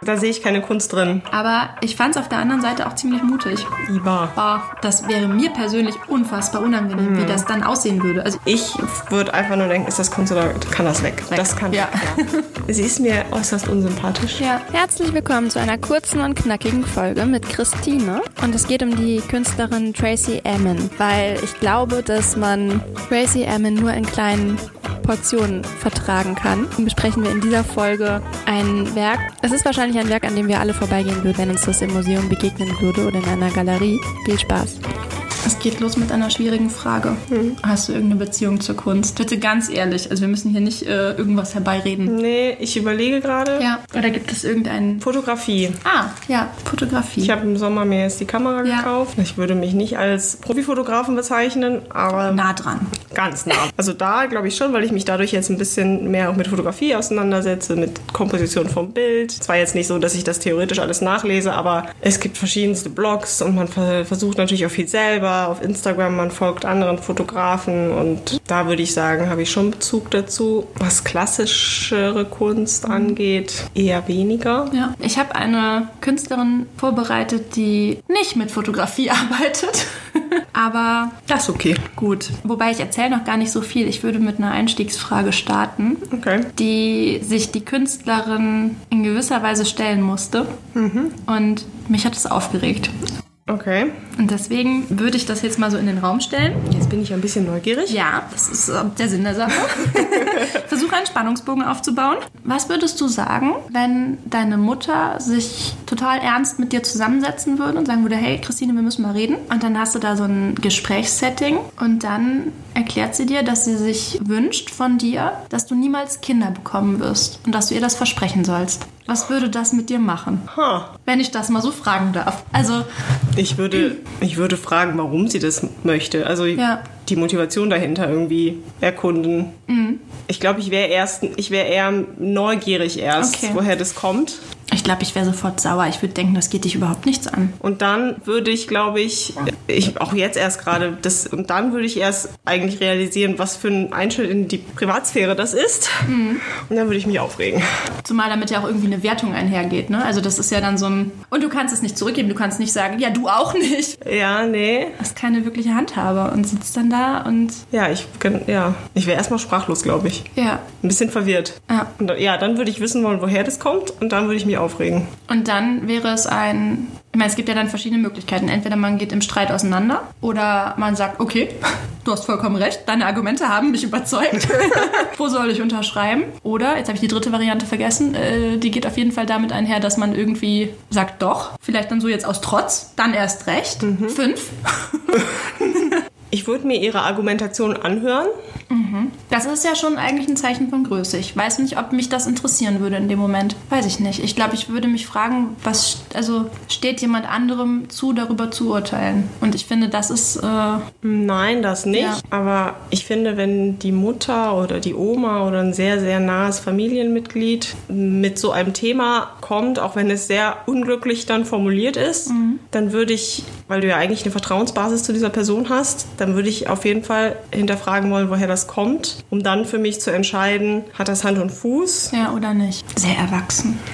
Da sehe ich keine Kunst drin. Aber ich fand es auf der anderen Seite auch ziemlich mutig. Iba. Boah, das wäre mir persönlich unfassbar unangenehm, Mhm. wie das dann aussehen würde. Also Ich würde einfach nur denken, ist das Kunst oder kann das weg? Das kann Ja. ja. Sie ist mir äußerst unsympathisch. ja, Herzlich willkommen zu einer kurzen und knackigen Folge mit Christine. Und es geht um die Künstlerin Tracy Emin, weil ich glaube, dass man Tracy Emin nur in kleinen Portionen vertragen kann. Und besprechen wir in dieser Folge ein Werk. Es ist wahrscheinlich ein Werk, an dem wir alle vorbeigehen würden, wenn uns das im Museum begegnen würde oder in einer Galerie. Viel Spaß. es geht los mit einer schwierigen Frage. Mhm. Hast du irgendeine Beziehung zur Kunst? Bitte ganz ehrlich, also wir müssen hier nicht äh, irgendwas herbeireden. Nee, ich überlege gerade. Ja, oder gibt es irgendeinen... Fotografie. Ah, ja, Fotografie. Ich habe im Sommer mir jetzt die Kamera Ja. gekauft. Ich würde mich nicht als Profifotografen bezeichnen, aber nah dran. Ganz nah. Also da glaube ich schon, weil ich mich dadurch jetzt ein bisschen mehr auch mit Fotografie auseinandersetze, mit Komposition vom Bild. Zwar jetzt nicht so, dass ich das theoretisch alles nachlese, aber es gibt verschiedenste Blogs und man ver- versucht natürlich auch viel selber. Auf Instagram, man folgt anderen Fotografen und da würde ich sagen, habe ich schon Bezug dazu. Was klassischere Kunst angeht, eher weniger. Ja, ich habe eine Künstlerin vorbereitet, die nicht mit Fotografie arbeitet. Aber Das ist okay. gut. Wobei ich erzähle noch gar nicht so viel. Ich würde mit einer Einstiegsfrage starten, Okay. die sich die Künstlerin in gewisser Weise stellen musste. Und mich hat es aufgeregt. Okay. Und deswegen würde ich das jetzt mal so in den Raum stellen. Jetzt bin ich ein bisschen neugierig. Ja, das ist äh, der Sinn der Sache. Versuche einen Spannungsbogen aufzubauen. Was würdest du sagen, wenn deine Mutter sich total ernst mit dir zusammensetzen würde und sagen würde, hey Christine, wir müssen mal reden. Und dann hast du da so ein Gesprächssetting und dann erklärt sie dir, dass sie sich wünscht von dir, dass du niemals Kinder bekommen wirst und dass du ihr das versprechen sollst. Was würde das mit dir machen? Ha. Wenn ich das mal so fragen darf. Also, Ich würde, ich würde fragen, warum sie das möchte. Also Ja. Die Motivation dahinter irgendwie erkunden. Ich glaube, ich wäre erst, ich wäre eher neugierig erst, Okay. woher das kommt. ich glaube, ich wäre sofort sauer. Ich würde denken, das geht dich überhaupt nichts an. Und dann würde ich, glaube ich, ich auch jetzt erst gerade das und dann würde ich erst eigentlich realisieren, was für ein Einschnitt in die Privatsphäre das ist. Und dann würde ich mich aufregen. Zumal damit ja auch irgendwie eine Wertung einhergeht, ne? Also das ist ja dann so ein... Und du kannst es nicht zurückgeben, du kannst nicht sagen, ja, du auch nicht. Ja, nee. Das ist keine wirkliche Handhabe und sitzt dann da und... Ja, ich ja, ich wäre erstmal sprachlos, glaube ich. Ja. Ein bisschen verwirrt. Ja. Und, ja, dann würde ich wissen wollen, woher das kommt und dann würde ich mich aufregen. Und dann wäre es ein... Ich meine, es gibt ja dann verschiedene Möglichkeiten. Entweder man geht im Streit auseinander oder man sagt, okay, du hast vollkommen recht, deine Argumente haben mich überzeugt. Wo soll ich unterschreiben? Oder, jetzt habe ich die dritte Variante vergessen, äh, die geht auf jeden Fall damit einher, dass man irgendwie sagt, doch, vielleicht dann so jetzt aus Trotz, dann erst recht. Fünf. Ich würde mir ihre Argumentation anhören. Das ist ja schon eigentlich ein Zeichen von Größe. Ich weiß nicht, ob mich das interessieren würde in dem Moment. Weiß ich nicht. Ich glaube, ich würde mich fragen, was, also steht jemand anderem zu, darüber zu urteilen? Und ich finde, das ist, äh, Nein, das nicht. Ja. Aber ich finde, wenn die Mutter oder die Oma oder ein sehr, sehr nahes Familienmitglied mit so einem Thema kommt, auch wenn es sehr unglücklich dann formuliert ist, dann würde ich, weil du ja eigentlich eine Vertrauensbasis zu dieser Person hast, dann würde ich auf jeden Fall hinterfragen wollen, woher das kommt, um dann für mich zu entscheiden, hat das Hand und Fuß? ja oder nicht. Sehr erwachsen.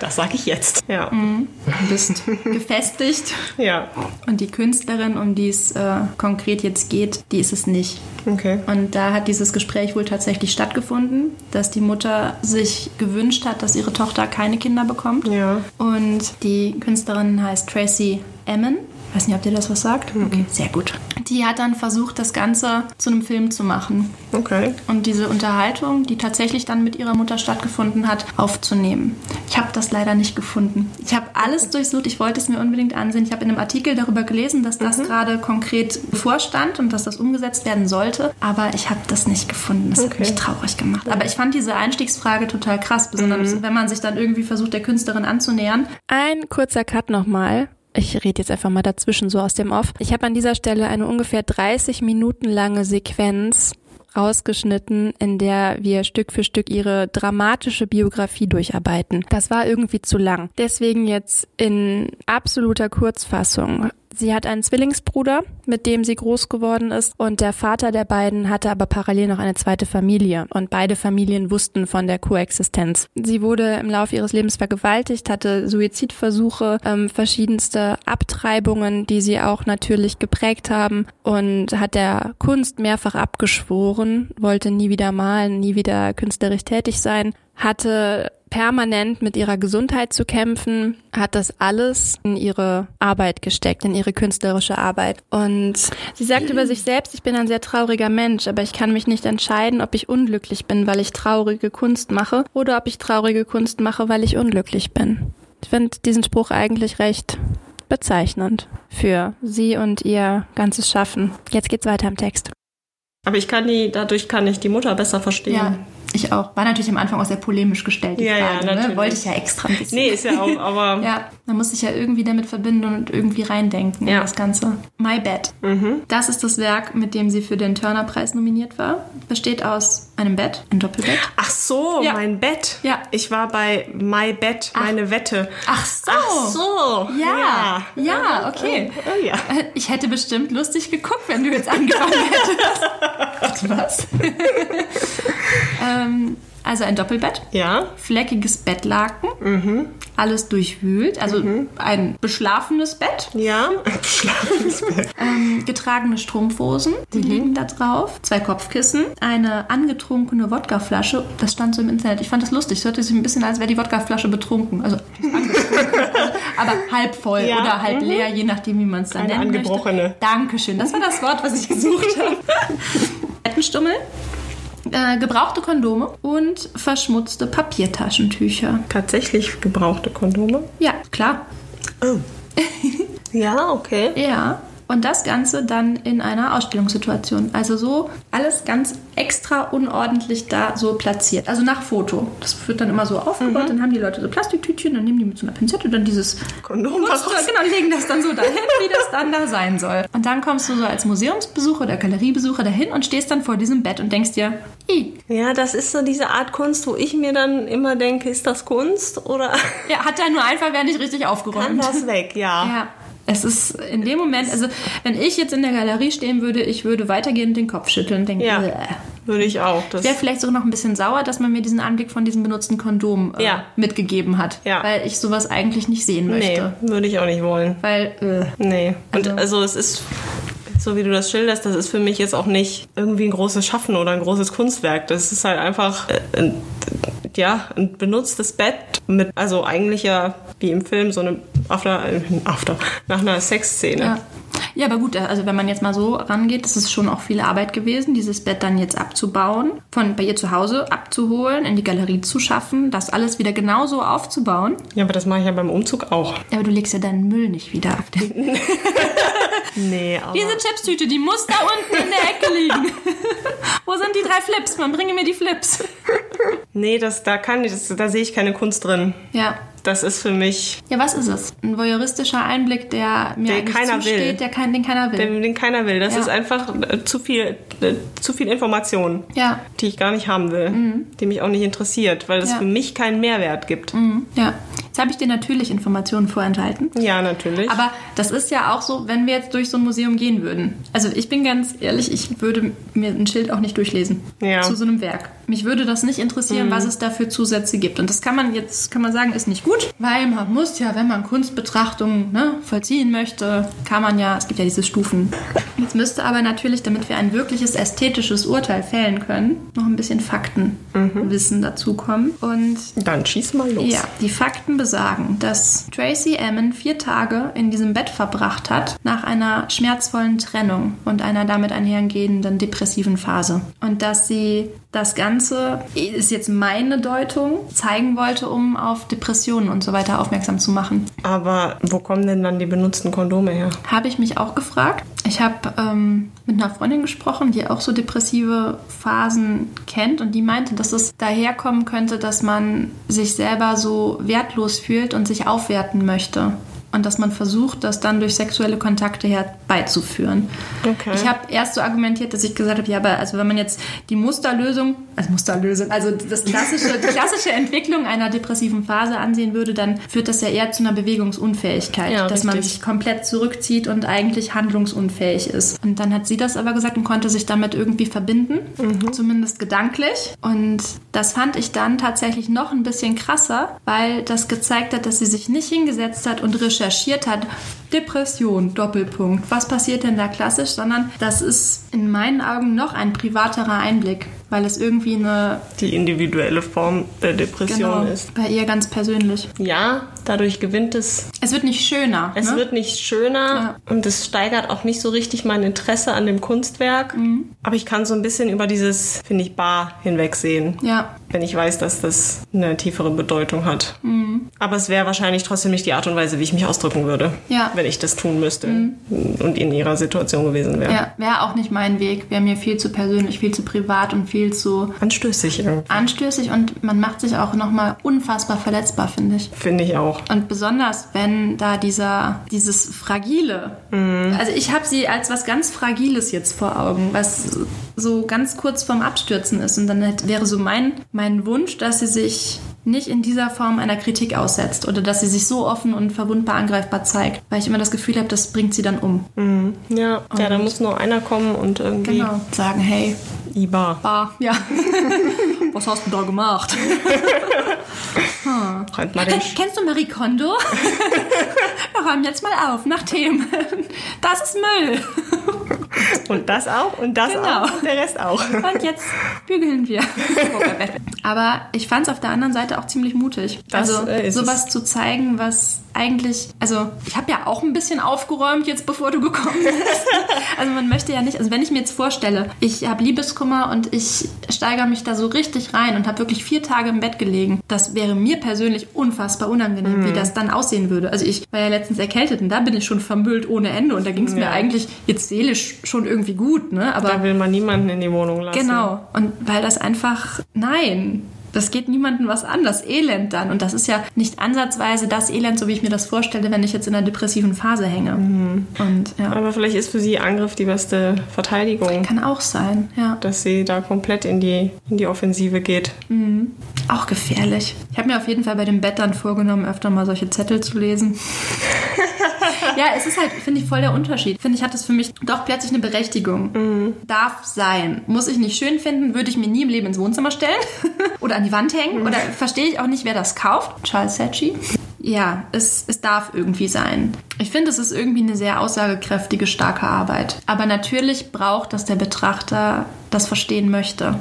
Das sage ich jetzt. Ja. Du bist gefestigt. Ja. Und die Künstlerin, um die es äh, konkret jetzt geht, die ist es nicht. Okay. Und da hat dieses Gespräch wohl tatsächlich stattgefunden, dass die Mutter sich gewünscht hat, dass ihre Tochter keine Kinder bekommt. Ja. Und die Künstlerin heißt Tracy Emin. Weiß nicht, ob dir das was sagt? Okay, sehr gut. Die hat dann versucht, das Ganze zu einem Film zu machen Okay. und diese Unterhaltung, die tatsächlich dann mit ihrer Mutter stattgefunden hat, aufzunehmen. Ich habe das leider nicht gefunden. Ich habe alles durchsucht, ich wollte es mir unbedingt ansehen. Ich habe in einem Artikel darüber gelesen, dass das gerade konkret bevorstand und dass das umgesetzt werden sollte, aber ich habe das nicht gefunden. Das hat Okay. mich traurig gemacht. Aber ich fand diese Einstiegsfrage total krass, besonders wenn man sich dann irgendwie versucht, der Künstlerin anzunähern. Ein kurzer Cut nochmal. Ich rede jetzt einfach mal dazwischen so aus dem Off. Ich habe an dieser Stelle eine ungefähr 30 Minuten lange Sequenz rausgeschnitten, in der wir Stück für Stück ihre dramatische Biografie durcharbeiten. Das war irgendwie zu lang. Deswegen jetzt in absoluter Kurzfassung. Sie hat einen Zwillingsbruder, mit dem sie groß geworden ist. Und der Vater der beiden hatte aber parallel noch eine zweite Familie. Und beide Familien wussten von der Koexistenz. Sie wurde im Laufe ihres Lebens vergewaltigt, hatte Suizidversuche, ähm, verschiedenste Abtreibungen, die sie auch natürlich geprägt haben. Und hat der Kunst mehrfach abgeschworen, wollte nie wieder malen, nie wieder künstlerisch tätig sein, hatte permanent mit ihrer Gesundheit zu kämpfen, hat das alles in ihre Arbeit gesteckt, in ihre künstlerische Arbeit. Und sie sagt über sich selbst, ich bin ein sehr trauriger Mensch, aber ich kann mich nicht entscheiden, ob ich unglücklich bin, weil ich traurige Kunst mache oder ob ich traurige Kunst mache, weil ich unglücklich bin. Ich finde diesen Spruch eigentlich recht bezeichnend für sie und ihr ganzes Schaffen. Jetzt geht's weiter im Text. Aber ich kann die, dadurch kann ich die Mutter besser verstehen. Ja, ich auch. War natürlich am Anfang auch sehr polemisch gestellt, die Ja, ja, Frage. ne? natürlich. Wollte ich ja extra ein bisschen. Nee, ist ja auch, aber Ja, man muss sich ja irgendwie damit verbinden und irgendwie reindenken in Ja. das Ganze. My Bed. Das ist das Werk, mit dem sie für den Turner-Preis nominiert war. Besteht aus einem Bett, ein Doppelbett. Ach so, Ja. mein Bett. Ja. Ich war bei My Bett, meine Wette. Ach so. Ach so. Ja, ja, okay. Oh, ja. Äh, Ich hätte bestimmt lustig geguckt, wenn du jetzt angefangen hättest. Was? ähm, also ein Doppelbett, Ja. fleckiges Bettlaken, alles durchwühlt, also ein beschlafenes Bett, Ja. Schlafendes Bett. ähm, getragene Strumpfhosen, die liegen da drauf, zwei Kopfkissen, eine angetrunkene Wodkaflasche, das stand so im Internet. Ich fand das lustig, es hörte sich ein bisschen, als wäre die Wodkaflasche betrunken, also aber halb voll Ja, oder halb mhm. leer, je nachdem, wie man es dann Eine nennen angebrochene. möchte. Dankeschön, das war das Wort, was ich gesucht habe. Bettenstummel. Äh, gebrauchte Kondome und verschmutzte Papiertaschentücher. Tatsächlich gebrauchte Kondome. Ja, klar. Oh. Ja, okay. Ja. Und das Ganze dann in einer Ausstellungssituation. Also so alles ganz extra unordentlich da so platziert. Also nach Foto. Das wird dann immer so aufgebaut. Dann haben die Leute so Plastiktütchen, dann nehmen die mit so einer Pinzette dann dieses Kondom Muster, genau, legen das dann so dahin, wie das dann da sein soll. Und dann kommst du so als Museumsbesucher oder Galeriebesucher dahin und stehst dann vor diesem Bett und denkst dir, i, Ja, das ist so diese Art Kunst, wo ich mir dann immer denke, ist das Kunst oder ja, hat er nur einfach wer nicht richtig kann aufgeräumt. das weg? Ja. Ja. Es ist in dem Moment, also wenn ich jetzt in der Galerie stehen würde, ich würde weitergehend den Kopf schütteln und denken, Ja. "Bäh." Würde ich auch. Das Ich wäre vielleicht sogar noch ein bisschen sauer, dass man mir diesen Anblick von diesem benutzten Kondom äh, Ja. mitgegeben hat. Ja. Weil ich sowas eigentlich nicht sehen nee, möchte. würde ich auch nicht wollen. Weil, äh, Nee. Und Also- also es ist so wie du das schilderst, das ist für mich jetzt auch nicht irgendwie ein großes Schaffen oder ein großes Kunstwerk. Das ist halt einfach äh, ja, ein benutztes Bett mit, also eigentlich ja wie im Film so eine After, äh, After nach einer Sexszene. ja. Ja, aber gut, also wenn man jetzt mal so rangeht, ist schon auch viel Arbeit gewesen, dieses Bett dann jetzt abzubauen, von bei ihr zu Hause abzuholen, in die Galerie zu schaffen, das alles wieder genauso aufzubauen. Ja, aber das mache ich ja beim Umzug auch. Ja, aber du legst ja deinen Müll nicht wieder auf den. Nee, aber Diese Chipstüte, die muss da unten in der Ecke liegen. Wo sind die drei Flips? Man bringe mir die Flips. Nee, das da kann ich, das, da sehe ich keine Kunst drin. Ja. Das ist für mich, Ja, was ist es? Ein voyeuristischer Einblick, der mir Der keiner zusteht, will. Der kein, den keiner will. den, den keiner will. Das Ja. ist einfach äh, zu viel, äh, zu viel Information, ja. die ich gar nicht haben will, die mich auch nicht interessiert, weil es Ja. für mich keinen Mehrwert gibt. Mhm. Ja. Jetzt habe ich dir natürlich Informationen vorenthalten. Ja, natürlich. Aber das ist ja auch so, wenn wir jetzt durch so ein Museum gehen würden. Also ich bin ganz ehrlich, ich würde mir ein Schild auch nicht durchlesen Ja. zu so einem Werk. Mich würde das nicht interessieren, was es da für Zusätze gibt. Und das kann man jetzt, kann man sagen, ist nicht gut, weil man muss ja, wenn man Kunstbetrachtungen ne, vollziehen möchte, kann man ja, es gibt ja diese Stufen. Jetzt müsste aber natürlich, damit wir ein wirkliches ästhetisches Urteil fällen können, noch ein bisschen Faktenwissen dazukommen. Und Dann schieß mal los. ja, die Fakten besagen, dass Tracy Emin vier Tage in diesem Bett verbracht hat, nach einer schmerzvollen Trennung und einer damit einhergehenden depressiven Phase. Und dass sie das Ganze, ist jetzt meine Deutung, zeigen wollte, um auf Depressionen und so weiter aufmerksam zu machen. Aber wo kommen denn dann die benutzten Kondome her? Habe ich mich auch gefragt. Ich habe ähm, mit einer Freundin gesprochen, die auch so depressive Phasen kennt und die meinte, dass es daherkommen könnte, dass man sich selber so wertlos fühlt und sich aufwerten möchte. Und dass man versucht, das dann durch sexuelle Kontakte herbeizuführen. Okay. Ich habe erst so argumentiert, dass ich gesagt habe, ja, aber also wenn man jetzt die Musterlösung, also Musterlösung, also das klassische, die klassische Entwicklung einer depressiven Phase ansehen würde, dann führt das ja eher zu einer Bewegungsunfähigkeit, Ja, dass man richtig. sich komplett zurückzieht und eigentlich handlungsunfähig ist. Und dann hat sie das aber gesagt und konnte sich damit irgendwie verbinden, zumindest gedanklich. Und das fand ich dann tatsächlich noch ein bisschen krasser, weil das gezeigt hat, dass sie sich nicht hingesetzt hat und recherchiert hat. Depression, Doppelpunkt. Was passiert denn da klassisch? Sondern das ist in meinen Augen noch ein privaterer Einblick, weil es irgendwie eine Die individuelle Form der Depression ist. bei ihr ganz persönlich. Ja, dadurch gewinnt es. Es wird nicht schöner. Es ne? wird nicht schöner und es steigert auch nicht so richtig mein Interesse an dem Kunstwerk. Mhm. Aber ich kann so ein bisschen über dieses, finde ich, Bar hinwegsehen. ja, Wenn ich weiß, dass das eine tiefere Bedeutung hat. Mhm. Aber es wäre wahrscheinlich trotzdem nicht die Art und Weise, wie ich mich ausdrücken würde, Ja. wenn ich das tun müsste und in ihrer Situation gewesen wäre. ja wäre auch nicht mein Weg. Wäre mir viel zu persönlich, viel zu privat und viel zu Anstößig irgendwie. anstößig und man macht sich auch nochmal unfassbar verletzbar, finde ich. Finde ich auch. Und besonders, wenn da dieser, dieses Fragile, also ich habe sie als was ganz Fragiles jetzt vor Augen, was so ganz kurz vorm Abstürzen ist. Und dann wäre so mein, mein Wunsch, dass sie sich nicht in dieser Form einer Kritik aussetzt oder dass sie sich so offen und verwundbar angreifbar zeigt, weil ich immer das Gefühl habe, das bringt sie dann um. Ja, ja da muss nur einer kommen und irgendwie Genau. Sagen, hey, Ibar. Bar, ja. was hast du da gemacht? Halt mal den Ken- Kennst du Marie Kondo? Wir räumen jetzt mal auf nach Themen. Das ist Müll. Und das auch und das Genau. auch und der Rest auch. Und jetzt bügeln wir. Aber ich fand es auf der anderen Seite auch ziemlich mutig. Das, also äh, ist sowas zu zeigen, was eigentlich, also ich habe ja auch ein bisschen aufgeräumt jetzt, bevor du gekommen bist. Also man möchte ja nicht, also wenn ich mir jetzt vorstelle, ich habe Liebeskummer und ich steigere mich da so richtig rein und habe wirklich vier Tage im Bett gelegen, das wäre mir persönlich unfassbar unangenehm, wie Mhm. das dann aussehen würde. Also ich war ja letztens erkältet und da bin ich schon vermüllt ohne Ende und da ging es mir Ja. eigentlich jetzt seelisch schon irgendwie gut, ne? Aber Da will man niemanden in die Wohnung lassen. Genau. Und weil das einfach, nein, das geht niemandem was an, das Elend dann. Und das ist ja nicht ansatzweise das Elend, so wie ich mir das vorstelle, wenn ich jetzt in einer depressiven Phase hänge. Und ja, Aber vielleicht ist für sie Angriff die beste Verteidigung, kann auch sein, ja. dass sie da komplett in die, in die Offensive geht. Auch gefährlich. Ich habe mir auf jeden Fall bei dem Bett dann vorgenommen, öfter mal solche Zettel zu lesen. ja, es ist halt, finde ich, voll der Unterschied. Finde ich, hat das für mich doch plötzlich eine Berechtigung. Darf sein. Muss ich nicht schön finden, würde ich mir nie im Leben ins Wohnzimmer stellen oder an die Wand hängen. Oder verstehe ich auch nicht, wer das kauft. Charles Saatchi. Ja, es, es darf irgendwie sein. Ich finde, es ist irgendwie eine sehr aussagekräftige, starke Arbeit. Aber natürlich braucht das der Betrachter das verstehen möchte.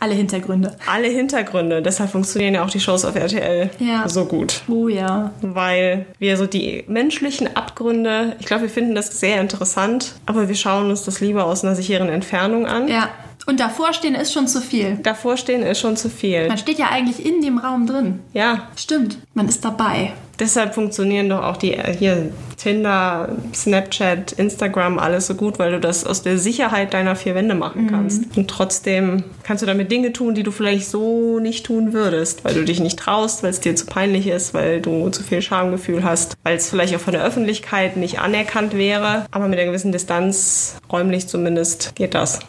Alle Hintergründe. Alle Hintergründe, deshalb funktionieren ja auch die Shows auf RTL Ja. so gut. Oh ja. Weil wir so die menschlichen Abgründe, ich glaube, wir finden das sehr interessant, aber wir schauen uns das lieber aus einer sicheren Entfernung an. Ja. Und davor stehen ist schon zu viel. Davor stehen ist schon zu viel. Man steht ja eigentlich in dem Raum drin. Ja, Stimmt. Man ist dabei. Deshalb funktionieren doch auch die äh, hier Tinder, Snapchat, Instagram alles so gut, weil du das aus der Sicherheit deiner vier Wände machen kannst. Und trotzdem kannst du damit Dinge tun, die du vielleicht so nicht tun würdest, weil du dich nicht traust, weil es dir zu peinlich ist, weil du zu viel Schamgefühl hast, weil es vielleicht auch von der Öffentlichkeit nicht anerkannt wäre. Aber mit einer gewissen Distanz, räumlich zumindest, geht das.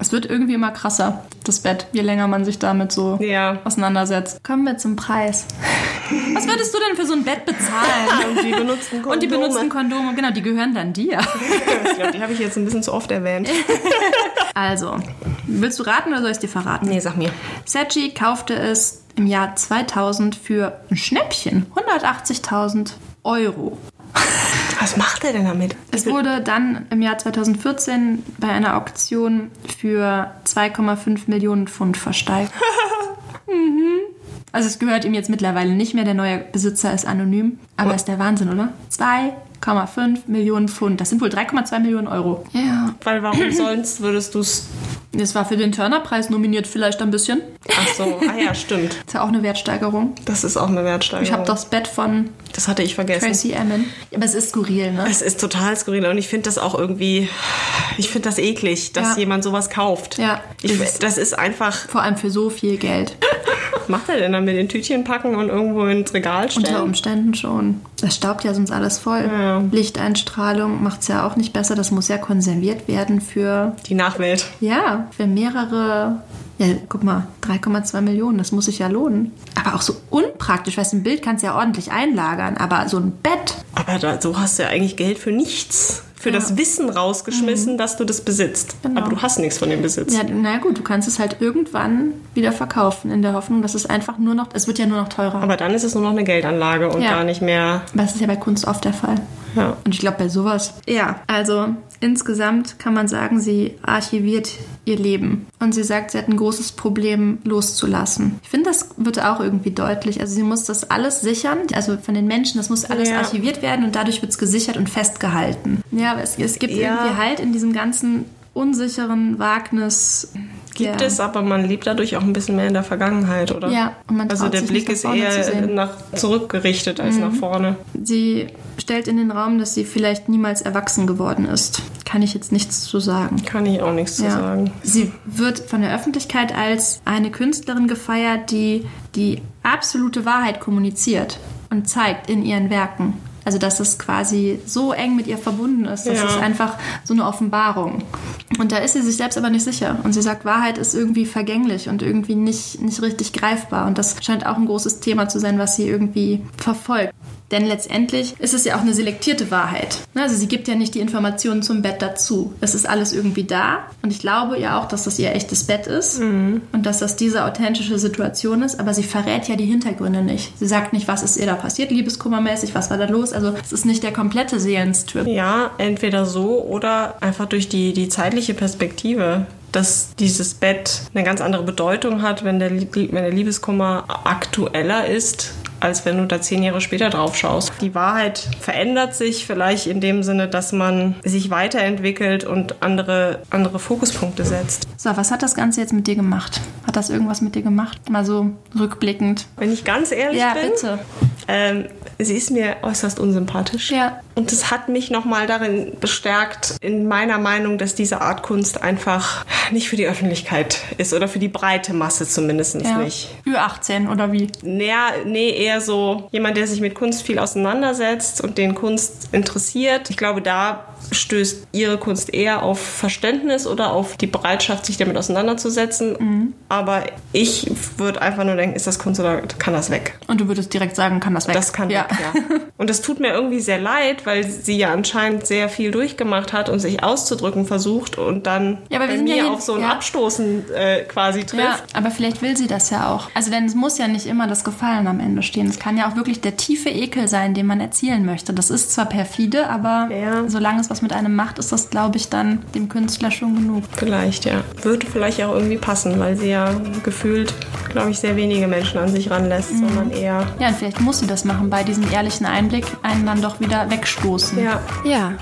Es wird irgendwie immer krasser, das Bett, je länger man sich damit so Ja. auseinandersetzt. Kommen wir zum Preis. Was würdest du denn für so ein Bett bezahlen? Und die benutzten Kondome. Und die benutzten Kondome, genau, die gehören dann dir. Ich glaube, die habe ich jetzt ein bisschen zu oft erwähnt. Also, willst du raten oder soll ich es dir verraten? Nee, sag mir. Saatchi kaufte es im Jahr 2000 für ein Schnäppchen, 180.000 Euro. Was macht er denn damit? Es wurde dann im Jahr 2014 bei einer Auktion für 2,5 Millionen Pfund versteigert. mhm. Also es gehört ihm jetzt mittlerweile nicht mehr, der neue Besitzer ist anonym. Aber ist der Wahnsinn, oder? 2,5 Millionen Pfund. Das sind wohl 3,2 Millionen Euro. Ja. Weil warum sonst würdest du es... Das war für den Turner-Preis nominiert vielleicht ein bisschen. Ach so, ah ja, stimmt. Ist ja auch eine Wertsteigerung. Das ist auch eine Wertsteigerung. Ich habe das Bett von Das hatte ich vergessen. Tracy Emin. Aber es ist skurril, ne? Es ist total skurril und ich finde das auch irgendwie, ich finde das eklig, dass Ja. jemand sowas kauft. Ja. Ich, das ist einfach, Vor allem für so viel Geld. Was macht er denn dann mit den Tütchen packen und irgendwo ins Regal stellen? Unter Umständen schon. Das staubt ja sonst alles voll. Ja. Lichteinstrahlung macht es ja auch nicht besser. Das muss ja konserviert werden für, Die Nachwelt. ja, für mehrere. Ja, guck mal, 3,2 Millionen, das muss sich ja lohnen. Aber auch so unpraktisch, weißt du, ein Bild kannst du ja ordentlich einlagern, aber so ein Bett, Aber da, so hast du ja eigentlich Geld für nichts. Für Ja. das Wissen rausgeschmissen, dass du das besitzt. Genau. Aber du hast nichts von dem Besitz. ja, na gut, du kannst es halt irgendwann wieder verkaufen, in der Hoffnung, dass es einfach nur noch, es wird ja nur noch teurer. Aber dann ist es nur noch eine Geldanlage und Ja. gar nicht mehr. Aber das ist ja bei Kunst oft der Fall. Ja. Und ich glaube, bei sowas. Ja, also insgesamt kann man sagen, sie archiviert ihr Leben. Und sie sagt, sie hat ein großes Problem loszulassen. Ich finde, das wird auch irgendwie deutlich. Also sie muss das alles sichern, also von den Menschen, das muss alles Ja. archiviert werden und dadurch wird es gesichert und festgehalten. Ja, aber es, es gibt Ja. irgendwie halt in diesem ganzen unsicheren Wagnis. Gibt der- es, aber man lebt dadurch auch ein bisschen mehr in der Vergangenheit, oder? Ja, und man Also der Blick ist eher. Mhm. nach zurückgerichtet als nach vorne. Sie stellt in den Raum, dass sie vielleicht niemals erwachsen geworden ist. Kann ich jetzt nichts zu sagen. Kann ich auch nichts zu sagen. Sie wird von der Öffentlichkeit als eine Künstlerin gefeiert, die die absolute Wahrheit kommuniziert und zeigt in ihren Werken. Also dass es quasi so eng mit ihr verbunden ist. Das Ja. ist einfach so eine Offenbarung. Und da ist sie sich selbst aber nicht sicher. Und sie sagt, Wahrheit ist irgendwie vergänglich und irgendwie nicht, nicht richtig greifbar. Und das scheint auch ein großes Thema zu sein, was sie irgendwie verfolgt. Denn letztendlich ist es ja auch eine selektierte Wahrheit. Ne, Also sie gibt ja nicht die Informationen zum Bett dazu. Es ist alles irgendwie da. Und ich glaube ja auch, dass das ihr echtes Bett ist und dass das diese authentische Situation ist. Aber sie verrät ja die Hintergründe nicht. Sie sagt nicht, was ist ihr da passiert, liebeskummermäßig, was war da los. Also es ist nicht der komplette Seelenstrip. Ja, entweder so oder einfach durch die, die zeitliche Perspektive, dass dieses Bett eine ganz andere Bedeutung hat, wenn der, wenn der Liebeskummer aktueller ist, als wenn du da zehn Jahre später drauf schaust. Die Wahrheit verändert sich vielleicht in dem Sinne, dass man sich weiterentwickelt und andere, andere Fokuspunkte setzt. So, was hat das Ganze jetzt mit dir gemacht? Hat das irgendwas mit dir gemacht? Mal so rückblickend. Wenn ich ganz ehrlich Ja, bin, bitte. Ähm, sie ist mir äußerst unsympathisch. Ja. Und das hat mich nochmal darin bestärkt, in meiner Meinung, dass diese Art Kunst einfach nicht für die Öffentlichkeit ist oder für die breite Masse zumindest ja. nicht. Ü18 oder wie? Naja, nee, eher so jemand, der sich mit Kunst viel auseinandersetzt und den Kunst interessiert. Ich glaube, da stößt ihre Kunst eher auf Verständnis oder auf die Bereitschaft, sich damit auseinanderzusetzen. Aber ich würde einfach nur denken, ist das Kunst oder kann das weg? Und du würdest direkt sagen, kann das weg? Das kann weg, ja. Und das tut mir irgendwie sehr leid, weil sie ja anscheinend sehr viel durchgemacht hat und sich auszudrücken versucht und dann Ja, aber wir sind ja mir hier- auf so ein ja. Abstoßen äh, quasi trifft. Ja, aber vielleicht will sie das ja auch. Also, denn es muss ja nicht immer das Gefallen am Ende stehen. Es kann ja auch wirklich der tiefe Ekel sein, den man erzielen möchte. Das ist zwar perfide, aber Ja. solange es was mit einem macht, ist das, glaube ich, dann dem Künstler schon genug. Vielleicht, ja. Würde vielleicht auch irgendwie passen, weil sie ja gefühlt, glaube ich, sehr wenige Menschen an sich ranlässt, Mhm. sondern eher. Ja, und vielleicht muss sie das machen, bei diesem ehrlichen Einblick einen dann doch wieder wegstoßen. Ja, Ja.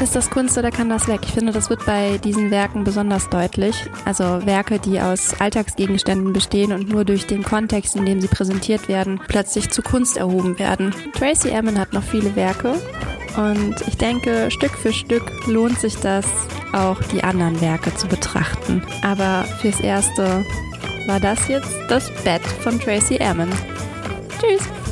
Ist das Kunst oder kann das weg? Ich finde, das wird bei diesen Werken besonders deutlich. Also Werke, die aus Alltagsgegenständen bestehen und nur durch den Kontext, in dem sie präsentiert werden, plötzlich zu Kunst erhoben werden. Tracy Emin hat noch viele Werke und ich denke, Stück für Stück lohnt sich das, auch die anderen Werke zu betrachten. Aber fürs Erste war das jetzt das Bett von Tracy Emin. Tschüss!